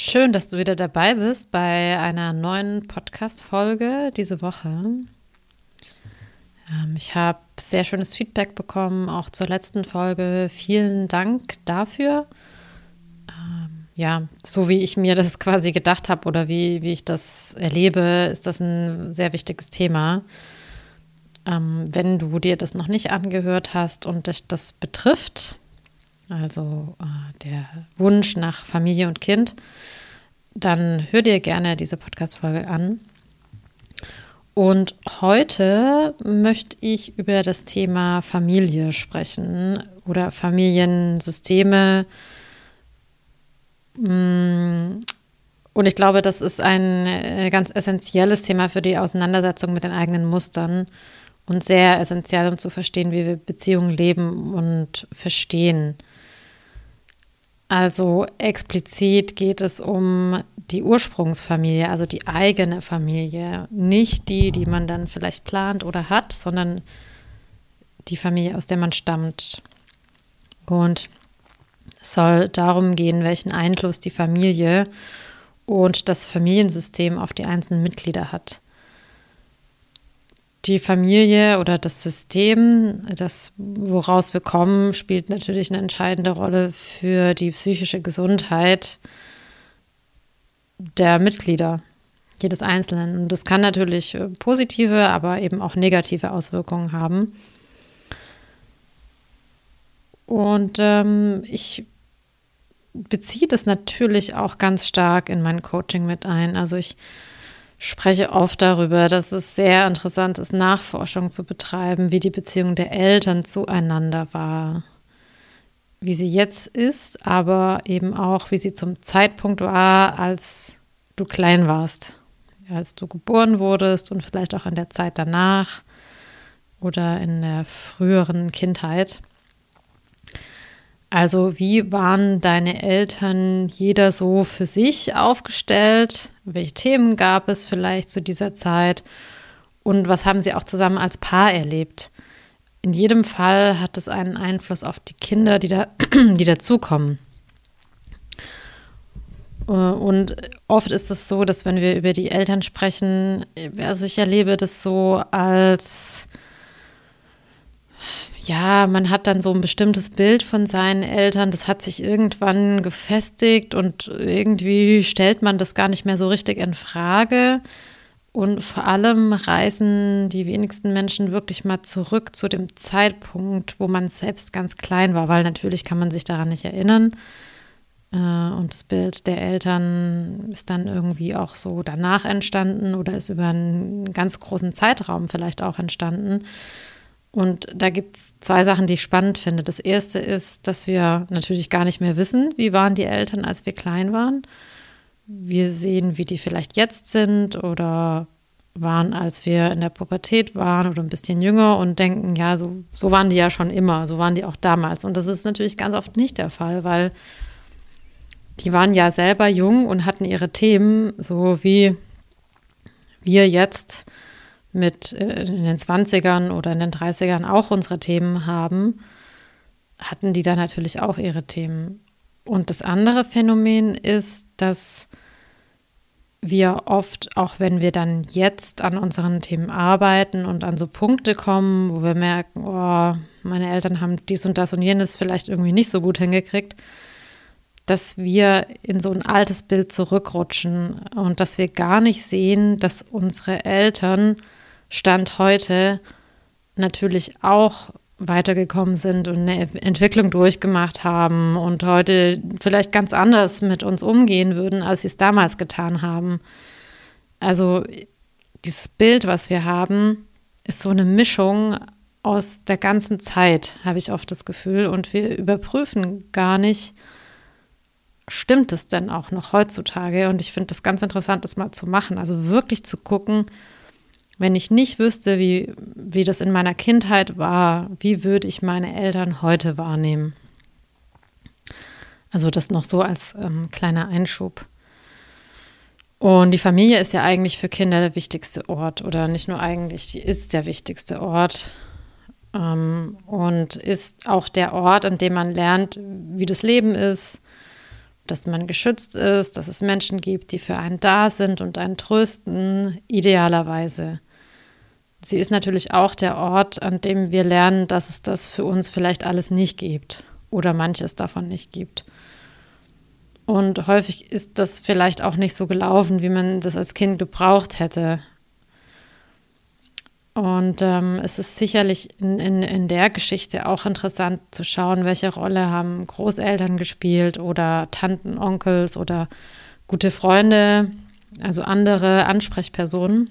Schön, dass du wieder dabei bist bei einer neuen Podcast-Folge diese Woche. Ähm, ich habe sehr schönes Feedback bekommen, auch zur letzten Folge. Vielen Dank dafür. Ähm, ja, so wie ich mir das quasi gedacht habe oder wie, wie ich das erlebe, ist das ein sehr wichtiges Thema. Ähm, wenn du dir das noch nicht angehört hast und dich das betrifft, also äh, der Wunsch nach Familie und Kind, dann hör dir gerne diese Podcast-Folge an. Und heute möchte ich über das Thema Familie sprechen oder Familiensysteme. Mm, und ich glaube, das ist ein äh, ganz essentielles Thema für die Auseinandersetzung mit den eigenen Mustern und sehr essentiell, um zu verstehen, wie wir Beziehungen leben und verstehen. Also explizit geht es um die Ursprungsfamilie, also die eigene Familie, nicht die, die man dann vielleicht plant oder hat, sondern die Familie, aus der man stammt. Und es soll darum gehen, welchen Einfluss die Familie und das Familiensystem auf die einzelnen Mitglieder hat die Familie oder das System, das woraus wir kommen, spielt natürlich eine entscheidende Rolle für die psychische Gesundheit der Mitglieder jedes Einzelnen. Und das kann natürlich äh, positive, aber eben auch negative Auswirkungen haben. Und ähm, ich beziehe das natürlich auch ganz stark in mein Coaching mit ein. Also ich spreche oft darüber, dass es sehr interessant ist, Nachforschung zu betreiben, wie die Beziehung der Eltern zueinander war, wie sie jetzt ist, aber eben auch, wie sie zum Zeitpunkt war, als du klein warst, als du geboren wurdest und vielleicht auch in der Zeit danach oder in der früheren Kindheit. Also wie waren deine Eltern jeder so für sich aufgestellt? Welche Themen gab es vielleicht zu dieser Zeit? Und was haben sie auch zusammen als Paar erlebt? In jedem Fall hat es einen Einfluss auf die Kinder, die, da, die dazukommen. Und oft ist es so, dass wenn wir über die Eltern sprechen, also ich erlebe das so als ja, man hat dann so ein bestimmtes Bild von seinen Eltern, das hat sich irgendwann gefestigt und irgendwie stellt man das gar nicht mehr so richtig in Frage. Und vor allem reisen die wenigsten Menschen wirklich mal zurück zu dem Zeitpunkt, wo man selbst ganz klein war, weil natürlich kann man sich daran nicht erinnern. Äh, und das Bild der Eltern ist dann irgendwie auch so danach entstanden oder ist über einen ganz großen Zeitraum vielleicht auch entstanden. Und da gibt es zwei Sachen, die ich spannend finde. Das erste ist, dass wir natürlich gar nicht mehr wissen, wie waren die Eltern, als wir klein waren. Wir sehen, wie die vielleicht jetzt sind oder waren, als wir in der Pubertät waren oder ein bisschen jünger und denken, ja, so, so waren die ja schon immer, so waren die auch damals. Und das ist natürlich ganz oft nicht der Fall, weil die waren ja selber jung und hatten ihre Themen, so wie wir jetzt mit äh, in den 20ern oder in den 30ern auch unsere Themen haben, hatten die da natürlich auch ihre Themen. Und das andere Phänomen ist, dass wir oft, auch wenn wir dann jetzt an unseren Themen arbeiten und an so Punkte kommen, wo wir merken, oh, meine Eltern haben dies und das und jenes vielleicht irgendwie nicht so gut hingekriegt, dass wir in so ein altes Bild zurückrutschen und dass wir gar nicht sehen, dass unsere Eltern Stand heute natürlich auch weitergekommen sind und eine Entwicklung durchgemacht haben und heute vielleicht ganz anders mit uns umgehen würden, als sie es damals getan haben. Also dieses Bild, was wir haben, ist so eine Mischung aus der ganzen Zeit, habe ich oft das Gefühl. Und wir überprüfen gar nicht, stimmt es denn auch noch heutzutage? Und ich finde das ganz interessant, das mal zu machen. Also wirklich zu gucken, wenn ich nicht wüsste, wie, wie das in meiner Kindheit war, wie würde ich meine Eltern heute wahrnehmen? Also das noch so als ähm, kleiner Einschub. Und die Familie ist ja eigentlich für Kinder der wichtigste Ort oder nicht nur eigentlich, sie ist der wichtigste Ort ähm, und ist auch der Ort, an dem man lernt, wie das Leben ist, dass man geschützt ist, dass es Menschen gibt, die für einen da sind und einen trösten, idealerweise. Sie ist natürlich auch der Ort, an dem wir lernen, dass es das für uns vielleicht alles nicht gibt oder manches davon nicht gibt. Und häufig ist das vielleicht auch nicht so gelaufen, wie man das als Kind gebraucht hätte. Und ähm, es ist sicherlich in, in, in der Geschichte auch interessant zu schauen, welche Rolle haben Großeltern gespielt oder Tanten, Onkels oder gute Freunde, also andere Ansprechpersonen.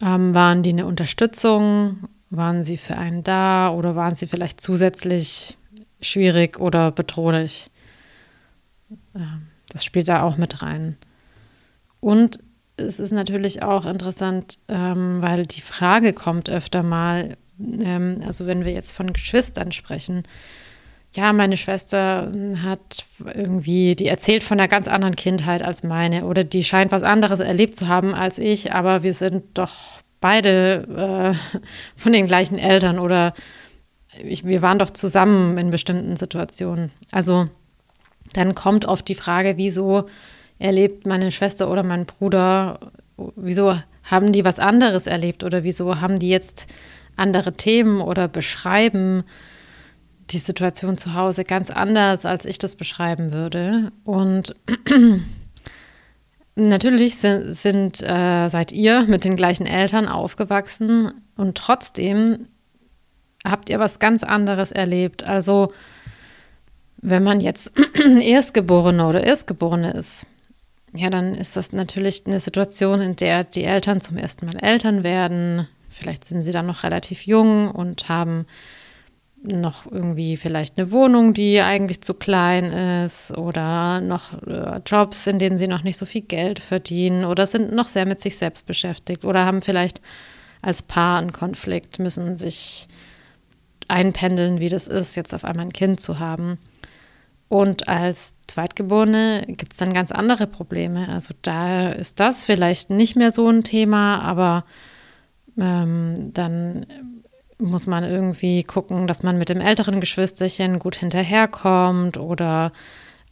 Ähm, waren die eine Unterstützung? Waren sie für einen da oder waren sie vielleicht zusätzlich schwierig oder bedrohlich? Ähm, das spielt da auch mit rein. Und es ist natürlich auch interessant, ähm, weil die Frage kommt öfter mal, ähm, also wenn wir jetzt von Geschwistern sprechen, ja, meine Schwester hat irgendwie, die erzählt von einer ganz anderen Kindheit als meine oder die scheint was anderes erlebt zu haben als ich, aber wir sind doch beide äh, von den gleichen Eltern oder ich, wir waren doch zusammen in bestimmten Situationen. Also dann kommt oft die Frage, wieso erlebt meine Schwester oder mein Bruder, wieso haben die was anderes erlebt oder wieso haben die jetzt andere Themen oder beschreiben die Situation zu Hause ganz anders, als ich das beschreiben würde. Und natürlich sind, sind äh, seid ihr mit den gleichen Eltern aufgewachsen und trotzdem habt ihr was ganz anderes erlebt. Also wenn man jetzt Erstgeborene oder Erstgeborene ist, ja, dann ist das natürlich eine Situation, in der die Eltern zum ersten Mal Eltern werden. Vielleicht sind sie dann noch relativ jung und haben noch irgendwie vielleicht eine Wohnung, die eigentlich zu klein ist oder noch äh, Jobs, in denen sie noch nicht so viel Geld verdienen oder sind noch sehr mit sich selbst beschäftigt oder haben vielleicht als Paar einen Konflikt, müssen sich einpendeln, wie das ist, jetzt auf einmal ein Kind zu haben. Und als Zweitgeborene gibt es dann ganz andere Probleme. Also da ist das vielleicht nicht mehr so ein Thema, aber ähm, dann muss man irgendwie gucken, dass man mit dem älteren Geschwisterchen gut hinterherkommt oder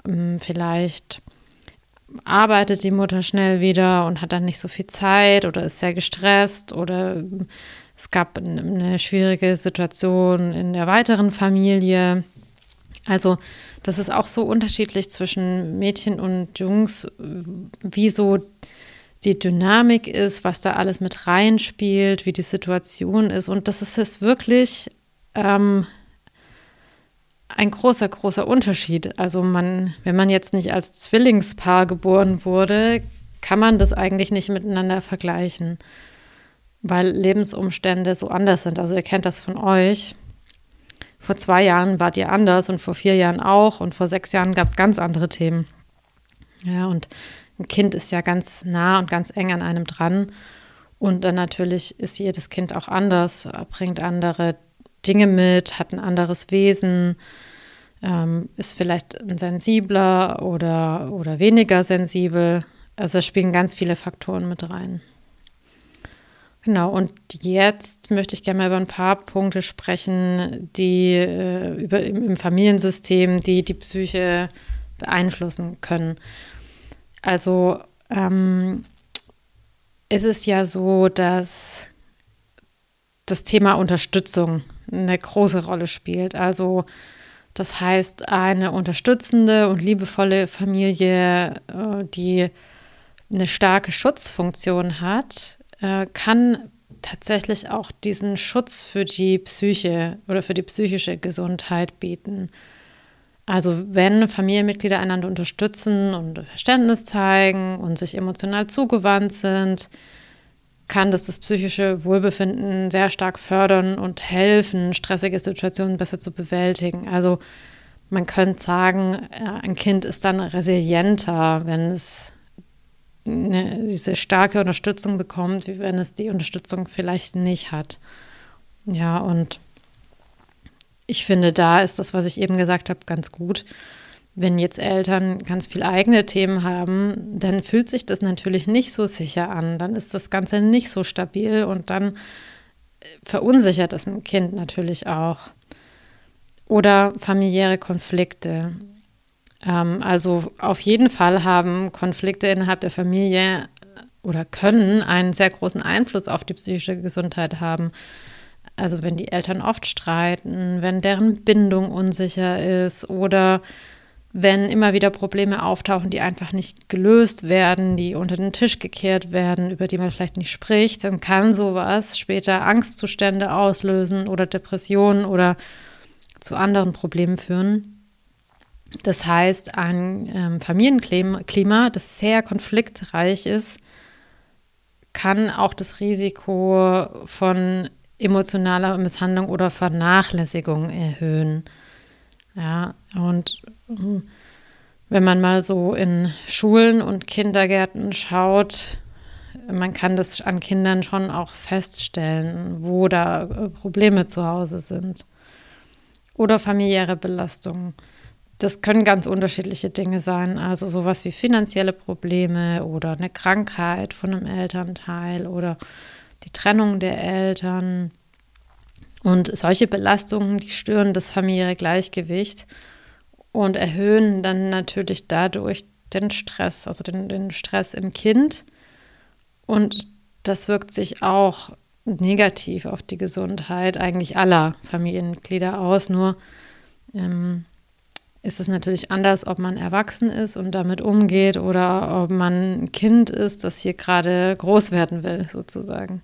ähm, vielleicht arbeitet die Mutter schnell wieder und hat dann nicht so viel Zeit oder ist sehr gestresst oder es gab eine schwierige Situation in der weiteren Familie. Also das ist auch so unterschiedlich zwischen Mädchen und Jungs, wie so die Dynamik ist, was da alles mit reinspielt, wie die Situation ist. Und das ist es wirklich ähm, ein großer, großer Unterschied. Also man, wenn man jetzt nicht als Zwillingspaar geboren wurde, kann man das eigentlich nicht miteinander vergleichen, weil Lebensumstände so anders sind. Also ihr kennt das von euch vor zwei Jahren wart ihr anders und vor vier Jahren auch und vor sechs Jahren gab es ganz andere Themen. Ja, und ein Kind ist ja ganz nah und ganz eng an einem dran. Und dann natürlich ist jedes Kind auch anders, bringt andere Dinge mit, hat ein anderes Wesen, ähm, ist vielleicht sensibler oder, oder weniger sensibel. Also da spielen ganz viele Faktoren mit rein. Genau, und jetzt möchte ich gerne mal über ein paar Punkte sprechen, die äh, über, im, im Familiensystem, die die Psyche beeinflussen können. Also ähm, ist es ja so, dass das Thema Unterstützung eine große Rolle spielt. Also das heißt, eine unterstützende und liebevolle Familie, äh, die eine starke Schutzfunktion hat, äh, kann tatsächlich auch diesen Schutz für die Psyche oder für die psychische Gesundheit bieten. Also wenn Familienmitglieder einander unterstützen und Verständnis zeigen und sich emotional zugewandt sind, kann das das psychische Wohlbefinden sehr stark fördern und helfen, stressige Situationen besser zu bewältigen. Also man könnte sagen, äh, ein Kind ist dann resilienter, wenn es eine, diese starke Unterstützung bekommt, wie wenn es die Unterstützung vielleicht nicht hat. Ja, und ich finde, da ist das, was ich eben gesagt habe, ganz gut. Wenn jetzt Eltern ganz viel eigene Themen haben, dann fühlt sich das natürlich nicht so sicher an. Dann ist das Ganze nicht so stabil und dann verunsichert das ein Kind natürlich auch. Oder familiäre Konflikte. Ähm, also auf jeden Fall haben Konflikte innerhalb der Familie oder können einen sehr großen Einfluss auf die psychische Gesundheit haben. Also wenn die Eltern oft streiten, wenn deren Bindung unsicher ist oder wenn immer wieder Probleme auftauchen, die einfach nicht gelöst werden, die unter den Tisch gekehrt werden, über die man vielleicht nicht spricht, dann kann sowas später Angstzustände auslösen oder Depressionen oder zu anderen Problemen führen. Das heißt, ein ähm, Familienklima, das sehr konfliktreich ist, kann auch das Risiko von emotionaler Misshandlung oder Vernachlässigung erhöhen. Ja, und hm, wenn man mal so in Schulen und Kindergärten schaut, man kann das an Kindern schon auch feststellen, wo da äh, Probleme zu Hause sind. Oder familiäre Belastungen. Das können ganz unterschiedliche Dinge sein, also sowas wie finanzielle Probleme oder eine Krankheit von einem Elternteil oder die Trennung der Eltern. Und solche Belastungen, die stören das familiäre Gleichgewicht und erhöhen dann natürlich dadurch den Stress, also den, den Stress im Kind. Und das wirkt sich auch negativ auf die Gesundheit eigentlich aller Familienmitglieder aus. Nur ähm, ist es natürlich anders, ob man erwachsen ist und damit umgeht oder ob man ein Kind ist, das hier gerade groß werden will, sozusagen.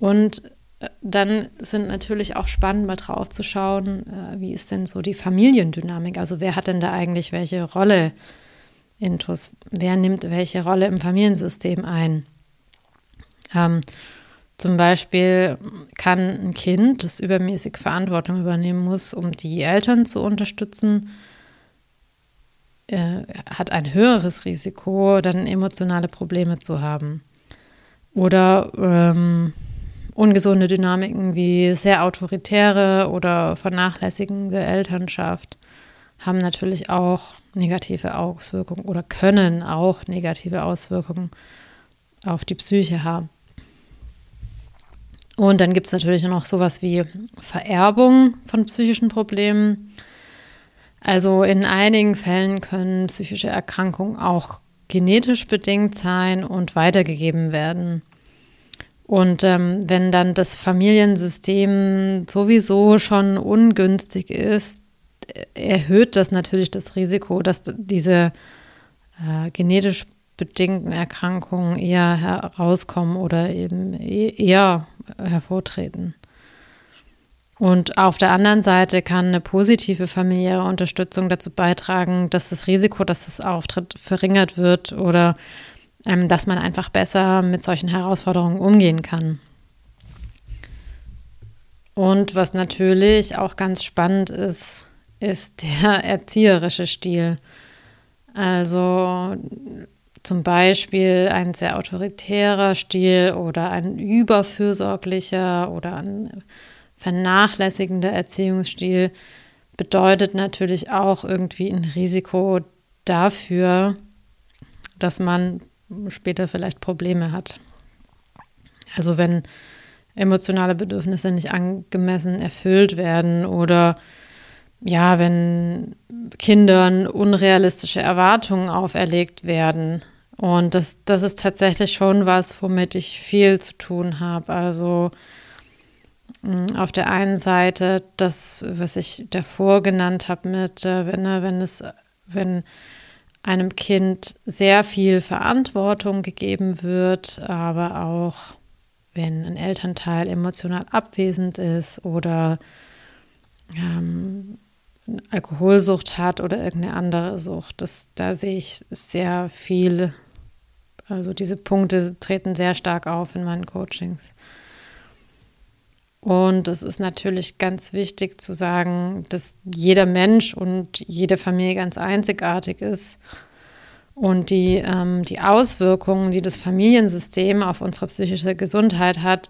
Und äh, dann sind natürlich auch spannend, mal drauf zu schauen, äh, wie ist denn so die Familiendynamik? Also wer hat denn da eigentlich welche Rolle in TUS? Wer nimmt welche Rolle im Familiensystem ein? Ähm, zum Beispiel kann ein Kind, das übermäßig Verantwortung übernehmen muss, um die Eltern zu unterstützen, äh, hat ein höheres Risiko, dann emotionale Probleme zu haben. Oder ähm, ungesunde Dynamiken wie sehr autoritäre oder vernachlässigende Elternschaft haben natürlich auch negative Auswirkungen oder können auch negative Auswirkungen auf die Psyche haben. Und dann gibt es natürlich noch sowas wie Vererbung von psychischen Problemen. Also in einigen Fällen können psychische Erkrankungen auch genetisch bedingt sein und weitergegeben werden. Und ähm, wenn dann das Familiensystem sowieso schon ungünstig ist, erhöht das natürlich das Risiko, dass diese äh, genetisch bedingten Erkrankungen eher herauskommen oder eben e-, eher hervortreten. Und auf der anderen Seite kann eine positive familiäre Unterstützung dazu beitragen, dass das Risiko, dass es auftritt, verringert wird oder ähm, dass man einfach besser mit solchen Herausforderungen umgehen kann. Und was natürlich auch ganz spannend ist, ist der erzieherische Stil. Also zum Beispiel ein sehr autoritärer Stil oder ein überfürsorglicher oder ein vernachlässigender Erziehungsstil bedeutet natürlich auch irgendwie ein Risiko dafür, dass man später vielleicht Probleme hat. Also wenn emotionale Bedürfnisse nicht angemessen erfüllt werden oder ja, wenn Kindern unrealistische Erwartungen auferlegt werden. Und das, das ist tatsächlich schon was, womit ich viel zu tun habe. Also mm, auf der einen Seite das, was ich davor genannt habe, mit äh, wenn, ne, wenn es, wenn einem Kind sehr viel Verantwortung gegeben wird, aber auch wenn ein Elternteil emotional abwesend ist oder ähm, Alkoholsucht hat oder irgendeine andere Sucht. Das, da sehe ich sehr viel, also diese Punkte treten sehr stark auf in meinen Coachings. Und es ist natürlich ganz wichtig zu sagen, dass jeder Mensch und jede Familie ganz einzigartig ist. Und die, ähm, die Auswirkungen, die das Familiensystem auf unsere psychische Gesundheit hat,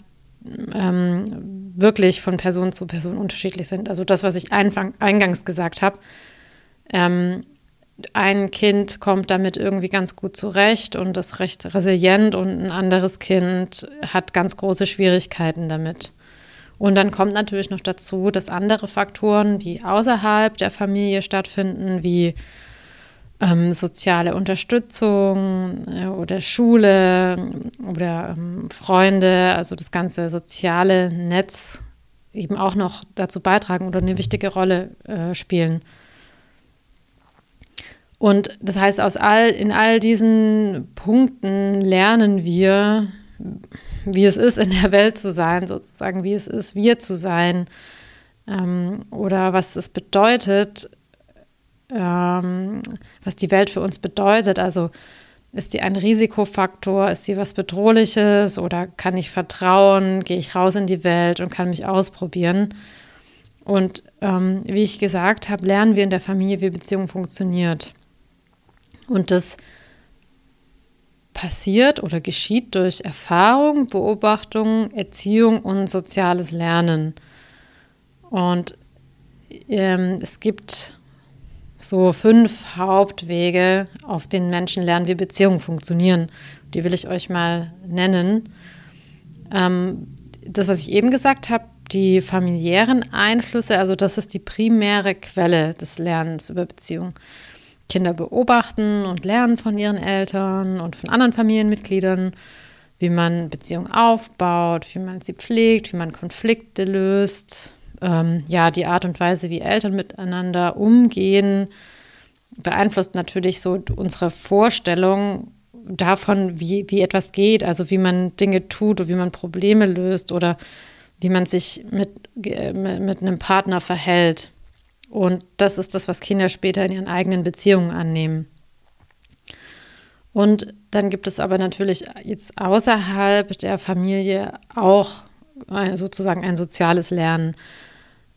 ähm, wirklich von Person zu Person unterschiedlich sind. Also das, was ich eingangs gesagt habe, ähm, ein Kind kommt damit irgendwie ganz gut zurecht und ist recht resilient und ein anderes Kind hat ganz große Schwierigkeiten damit. Und dann kommt natürlich noch dazu, dass andere Faktoren, die außerhalb der Familie stattfinden, wie ähm, soziale Unterstützung äh, oder Schule oder ähm, Freunde, also das ganze soziale Netz eben auch noch dazu beitragen oder eine wichtige Rolle äh, spielen. Und das heißt, aus all, in all diesen Punkten lernen wir, wie es ist, in der Welt zu sein, sozusagen, wie es ist, wir zu sein ähm, oder was es bedeutet, ähm, was die Welt für uns bedeutet. Also ist die ein Risikofaktor? Ist sie was Bedrohliches? Oder kann ich vertrauen? Gehe ich raus in die Welt und kann mich ausprobieren? Und ähm, wie ich gesagt habe, lernen wir in der Familie, wie Beziehung funktioniert. Und das passiert oder geschieht durch Erfahrung, Beobachtung, Erziehung und soziales Lernen. Und ähm, es gibt so fünf Hauptwege, auf denen Menschen lernen, wie Beziehungen funktionieren. Die will ich euch mal nennen. Ähm, das, was ich eben gesagt habe, die familiären Einflüsse, also das ist die primäre Quelle des Lernens über Beziehungen. Kinder beobachten und lernen von ihren Eltern und von anderen Familienmitgliedern, wie man Beziehungen aufbaut, wie man sie pflegt, wie man Konflikte löst, ähm, ja, die Art und Weise, wie Eltern miteinander umgehen, beeinflusst natürlich so unsere Vorstellung davon, wie, wie etwas geht, also wie man Dinge tut oder wie man Probleme löst oder wie man sich mit, mit einem Partner verhält. Und das ist das, was Kinder später in ihren eigenen Beziehungen annehmen. Und dann gibt es aber natürlich jetzt außerhalb der Familie auch äh, sozusagen ein soziales Lernen.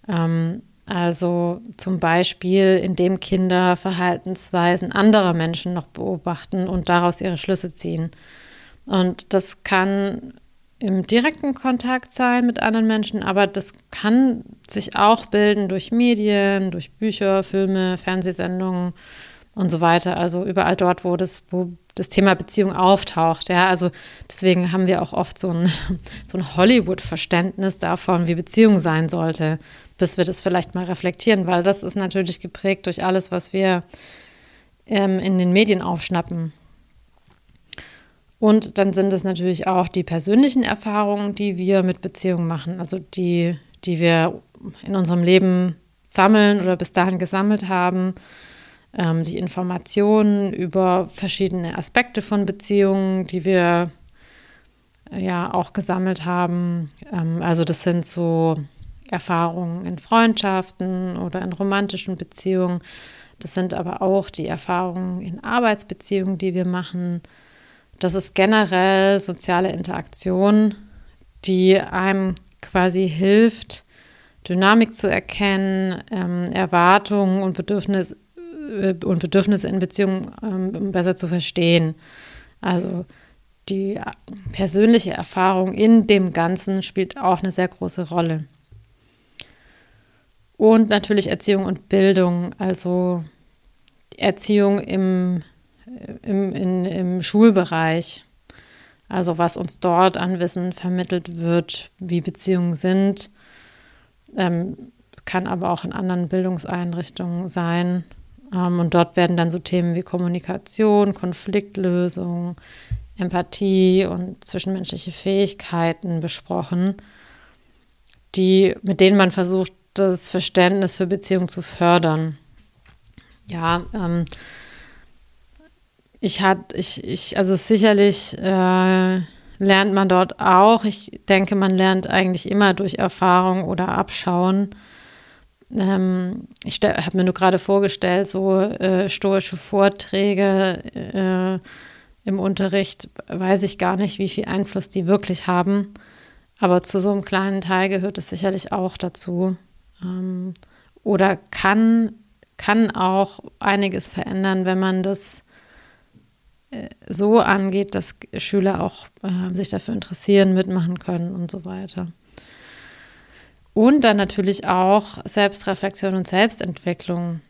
Ähm, also zum Beispiel, indem Kinder Verhaltensweisen anderer Menschen noch beobachten und daraus ihre Schlüsse ziehen. Und das kann im direkten Kontakt sein mit anderen Menschen, aber das kann sich auch bilden durch Medien, durch Bücher, Filme, Fernsehsendungen und so weiter. Also überall dort, wo das, wo das Thema Beziehung auftaucht. Ja, also deswegen haben wir auch oft so ein, so ein Hollywood-Verständnis davon, wie Beziehung sein sollte bis wir das vielleicht mal reflektieren, weil das ist natürlich geprägt durch alles, was wir ähm, in den Medien aufschnappen. Und dann sind es natürlich auch die persönlichen Erfahrungen, die wir mit Beziehungen machen, also die, die wir in unserem Leben sammeln oder bis dahin gesammelt haben, ähm, die Informationen über verschiedene Aspekte von Beziehungen, die wir ja auch gesammelt haben. Ähm, also das sind so Erfahrungen in Freundschaften oder in romantischen Beziehungen. Das sind aber auch die Erfahrungen in Arbeitsbeziehungen, die wir machen. Das ist generell soziale Interaktion, die einem quasi hilft, Dynamik zu erkennen, ähm, Erwartungen und, Bedürfnis, äh, und Bedürfnisse in Beziehungen ähm, besser zu verstehen. Also die persönliche Erfahrung in dem Ganzen spielt auch eine sehr große Rolle. Und natürlich Erziehung und Bildung, also Erziehung im, im, in, im Schulbereich. Also was uns dort an Wissen vermittelt wird, wie Beziehungen sind, ähm, kann aber auch in anderen Bildungseinrichtungen sein. Ähm, und dort werden dann so Themen wie Kommunikation, Konfliktlösung, Empathie und zwischenmenschliche Fähigkeiten besprochen, die, mit denen man versucht, das Verständnis für Beziehungen zu fördern. Ja, ähm, ich hatte, ich, ich, also sicherlich äh, lernt man dort auch. Ich denke, man lernt eigentlich immer durch Erfahrung oder Abschauen. Ähm, ich habe mir nur gerade vorgestellt, so äh, stoische Vorträge äh, im Unterricht, weiß ich gar nicht, wie viel Einfluss die wirklich haben. Aber zu so einem kleinen Teil gehört es sicherlich auch dazu. Ähm, oder kann, kann auch einiges verändern, wenn man das so angeht, dass Schüler auch äh, sich dafür interessieren, mitmachen können und so weiter. Und dann natürlich auch Selbstreflexion und Selbstentwicklung.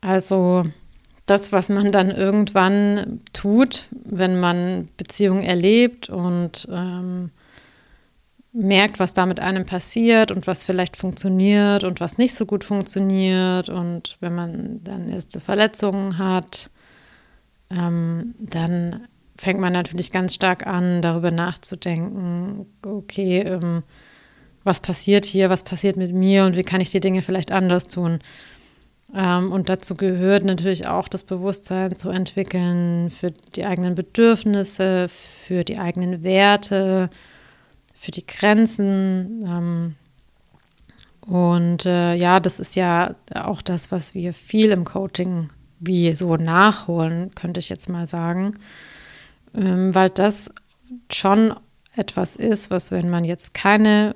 Also das, was man dann irgendwann tut, wenn man Beziehungen erlebt und ähm, merkt, was da mit einem passiert und was vielleicht funktioniert und was nicht so gut funktioniert. Und wenn man dann erste Verletzungen hat ähm, dann fängt man natürlich ganz stark an, darüber nachzudenken, okay, ähm, was passiert hier, was passiert mit mir und wie kann ich die Dinge vielleicht anders tun. Ähm, und dazu gehört natürlich auch das Bewusstsein zu entwickeln für die eigenen Bedürfnisse, für die eigenen Werte, für die Grenzen. Ähm, und äh, ja, das ist ja auch das, was wir viel im Coaching wie so nachholen, könnte ich jetzt mal sagen. Ähm, weil das schon etwas ist, was, wenn man jetzt keine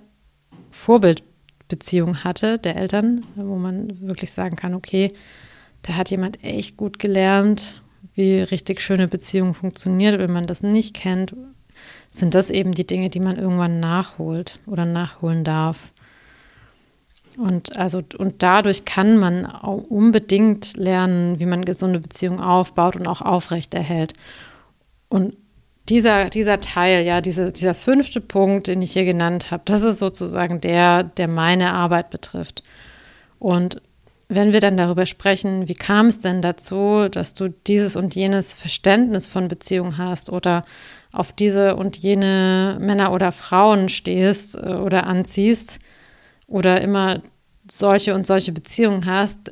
Vorbildbeziehung hatte der Eltern, wo man wirklich sagen kann, okay, da hat jemand echt gut gelernt, wie richtig schöne Beziehung funktioniert. Wenn man das nicht kennt, sind das eben die Dinge, die man irgendwann nachholt oder nachholen darf. Und also und dadurch kann man unbedingt lernen, wie man gesunde Beziehungen aufbaut und auch aufrechterhält. Und dieser, dieser Teil, ja, diese, dieser fünfte Punkt, den ich hier genannt habe, das ist sozusagen der, der meine Arbeit betrifft. Und wenn wir dann darüber sprechen, wie kam es denn dazu, dass du dieses und jenes Verständnis von Beziehung hast oder auf diese und jene Männer oder Frauen stehst äh, oder anziehst oder immer solche und solche Beziehungen hast,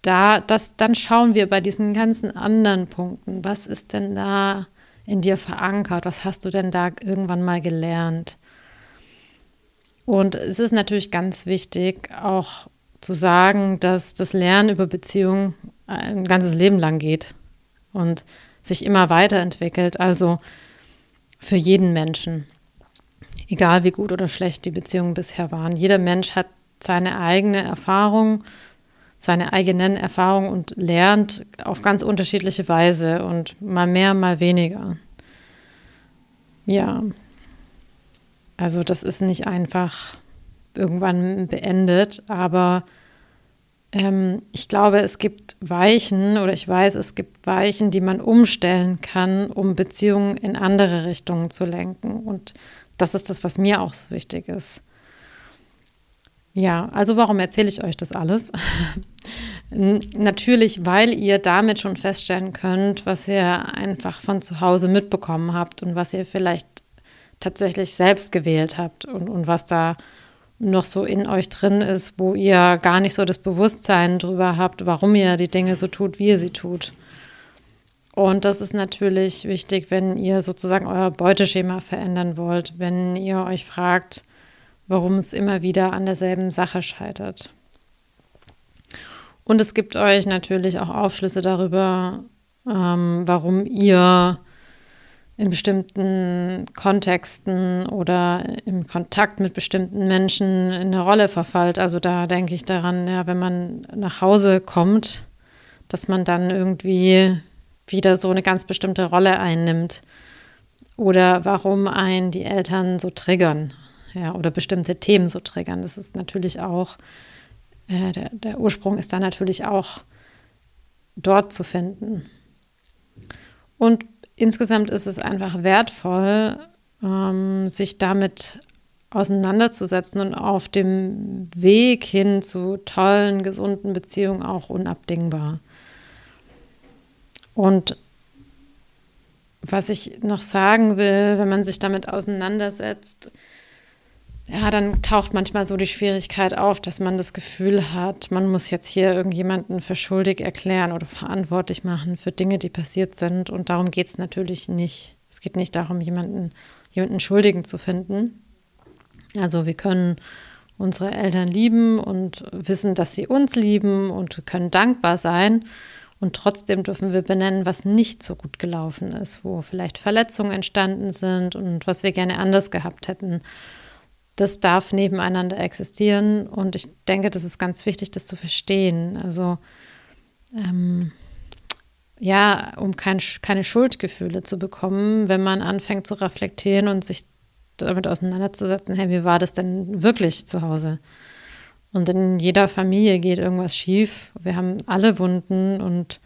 da, das, dann schauen wir bei diesen ganzen anderen Punkten, was ist denn da in dir verankert? Was hast du denn da irgendwann mal gelernt? Und es ist natürlich ganz wichtig, auch zu sagen, dass das Lernen über Beziehungen ein ganzes Leben lang geht und sich immer weiterentwickelt. Also für jeden Menschen, egal wie gut oder schlecht die Beziehungen bisher waren. Jeder Mensch hat seine eigene Erfahrung, seine eigenen Erfahrungen und lernt auf ganz unterschiedliche Weise und mal mehr, mal weniger. Ja, also das ist nicht einfach irgendwann beendet, aber ähm, ich glaube, es gibt Weichen oder ich weiß, es gibt Weichen, die man umstellen kann, um Beziehungen in andere Richtungen zu lenken. Und das ist das, was mir auch so wichtig ist. Ja, also warum erzähle ich euch das alles? Natürlich, weil ihr damit schon feststellen könnt, was ihr einfach von zu Hause mitbekommen habt und was ihr vielleicht tatsächlich selbst gewählt habt und, und was da noch so in euch drin ist, wo ihr gar nicht so das Bewusstsein drüber habt, warum ihr die Dinge so tut, wie ihr sie tut. Und das ist natürlich wichtig, wenn ihr sozusagen euer Beuteschema verändern wollt, wenn ihr euch fragt, warum es immer wieder an derselben Sache scheitert. Und es gibt euch natürlich auch Aufschlüsse darüber, ähm, warum ihr in bestimmten Kontexten oder im Kontakt mit bestimmten Menschen in eine Rolle verfallt. Also da denke ich daran, ja, wenn man nach Hause kommt, dass man dann irgendwie wieder so eine ganz bestimmte Rolle einnimmt. Oder warum einen die Eltern so triggern ja, oder bestimmte Themen so triggern. Das ist natürlich auch, äh, der, der Ursprung ist da natürlich auch dort zu finden. Und insgesamt ist es einfach wertvoll, ähm, sich damit auseinanderzusetzen und auf dem Weg hin zu tollen, gesunden Beziehungen auch unabdingbar. Und was ich noch sagen will, wenn man sich damit auseinandersetzt, ja, dann taucht manchmal so die Schwierigkeit auf, dass man das Gefühl hat, man muss jetzt hier irgendjemanden für schuldig erklären oder verantwortlich machen für Dinge, die passiert sind. Und darum geht es natürlich nicht. Es geht nicht darum, jemanden, jemanden Schuldigen zu finden. Also wir können unsere Eltern lieben und wissen, dass sie uns lieben und können dankbar sein. Und trotzdem dürfen wir benennen, was nicht so gut gelaufen ist, wo vielleicht Verletzungen entstanden sind und was wir gerne anders gehabt hätten das darf nebeneinander existieren und ich denke, das ist ganz wichtig, das zu verstehen. Also ähm, ja, um kein, keine Schuldgefühle zu bekommen, wenn man anfängt zu reflektieren und sich damit auseinanderzusetzen, hey, wie war das denn wirklich zu Hause? Und in jeder Familie geht irgendwas schief. Wir haben alle Wunden und,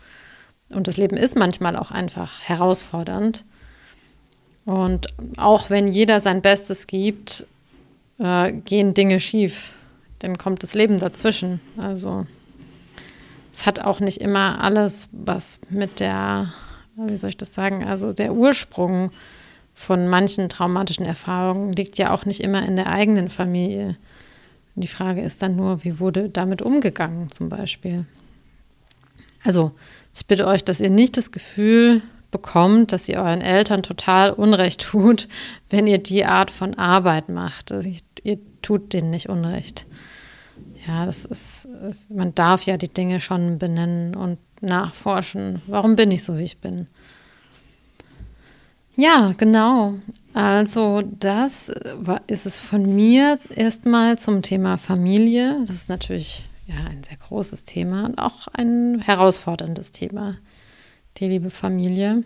und das Leben ist manchmal auch einfach herausfordernd. Und auch wenn jeder sein Bestes gibt, äh, gehen Dinge schief. Dann kommt das Leben dazwischen. Also es hat auch nicht immer alles was mit der wie soll ich das sagen, also der Ursprung von manchen traumatischen Erfahrungen liegt ja auch nicht immer in der eigenen Familie. Die Frage ist dann nur, wie wurde damit umgegangen zum Beispiel. Also ich bitte euch, dass ihr nicht das Gefühl bekommt, dass ihr euren Eltern total Unrecht tut, wenn ihr die Art von Arbeit macht. Also ihr tut denen nicht Unrecht. Ja, das ist, man darf ja die Dinge schon benennen und nachforschen. Warum bin ich so, wie ich bin? Ja, genau. Also das ist es von mir erstmal zum Thema Familie. Das ist natürlich ja ein sehr großes Thema und auch ein herausforderndes Thema, die liebe Familie.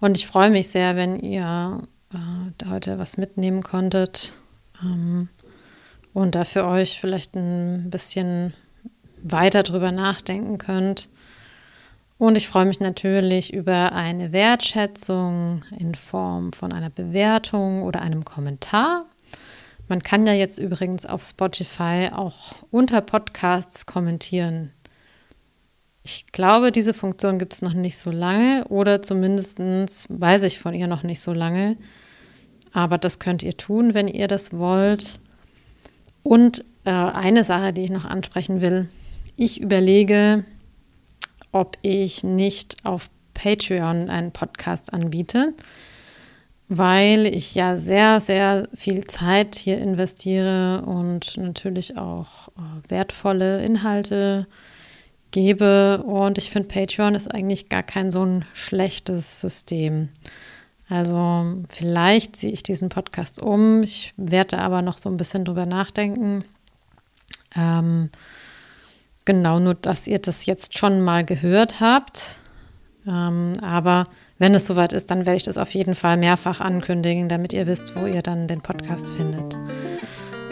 Und ich freue mich sehr, wenn ihr äh, heute was mitnehmen konntet ähm, und da für euch vielleicht ein bisschen weiter drüber nachdenken könnt und ich freue mich natürlich über eine Wertschätzung in Form von einer Bewertung oder einem Kommentar. Man kann ja jetzt übrigens auf Spotify auch unter Podcasts kommentieren. Ich glaube, diese Funktion gibt es noch nicht so lange oder zumindest weiß ich von ihr noch nicht so lange. Aber das könnt ihr tun, wenn ihr das wollt. Und äh, eine Sache, die ich noch ansprechen will. Ich überlege, ob ich nicht auf Patreon einen Podcast anbiete, weil ich ja sehr, sehr viel Zeit hier investiere und natürlich auch äh, wertvolle Inhalte gebe. Und ich finde, Patreon ist eigentlich gar kein so ein schlechtes System. Also vielleicht ziehe ich diesen Podcast um. Ich werde aber noch so ein bisschen drüber nachdenken. Ähm, Genau, nur dass ihr das jetzt schon mal gehört habt. Ähm, aber wenn es soweit ist, dann werde ich das auf jeden Fall mehrfach ankündigen, damit ihr wisst, wo ihr dann den Podcast findet.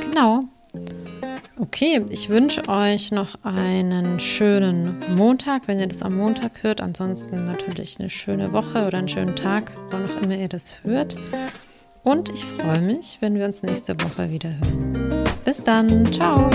Genau. Okay, ich wünsche euch noch einen schönen Montag, wenn ihr das am Montag hört. Ansonsten natürlich eine schöne Woche oder einen schönen Tag, wann auch immer ihr das hört. Und ich freue mich, wenn wir uns nächste Woche wieder hören. Bis dann. Ciao.